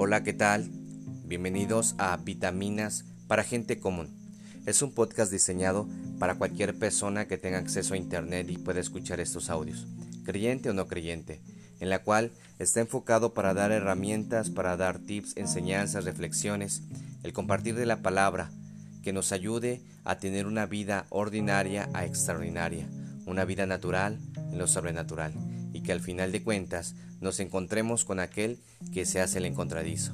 Hola, ¿qué tal? Bienvenidos a Vitaminas para Gente Común. Es un podcast diseñado para cualquier persona que tenga acceso a Internet y pueda escuchar estos audios, creyente o no creyente, en la cual está enfocado para dar herramientas, para dar tips, enseñanzas, reflexiones, el compartir de la palabra, que nos ayude a tener una vida ordinaria a extraordinaria, una vida natural en lo sobrenatural, y que al final de cuentas nos encontremos con aquel que se hace el encontradizo.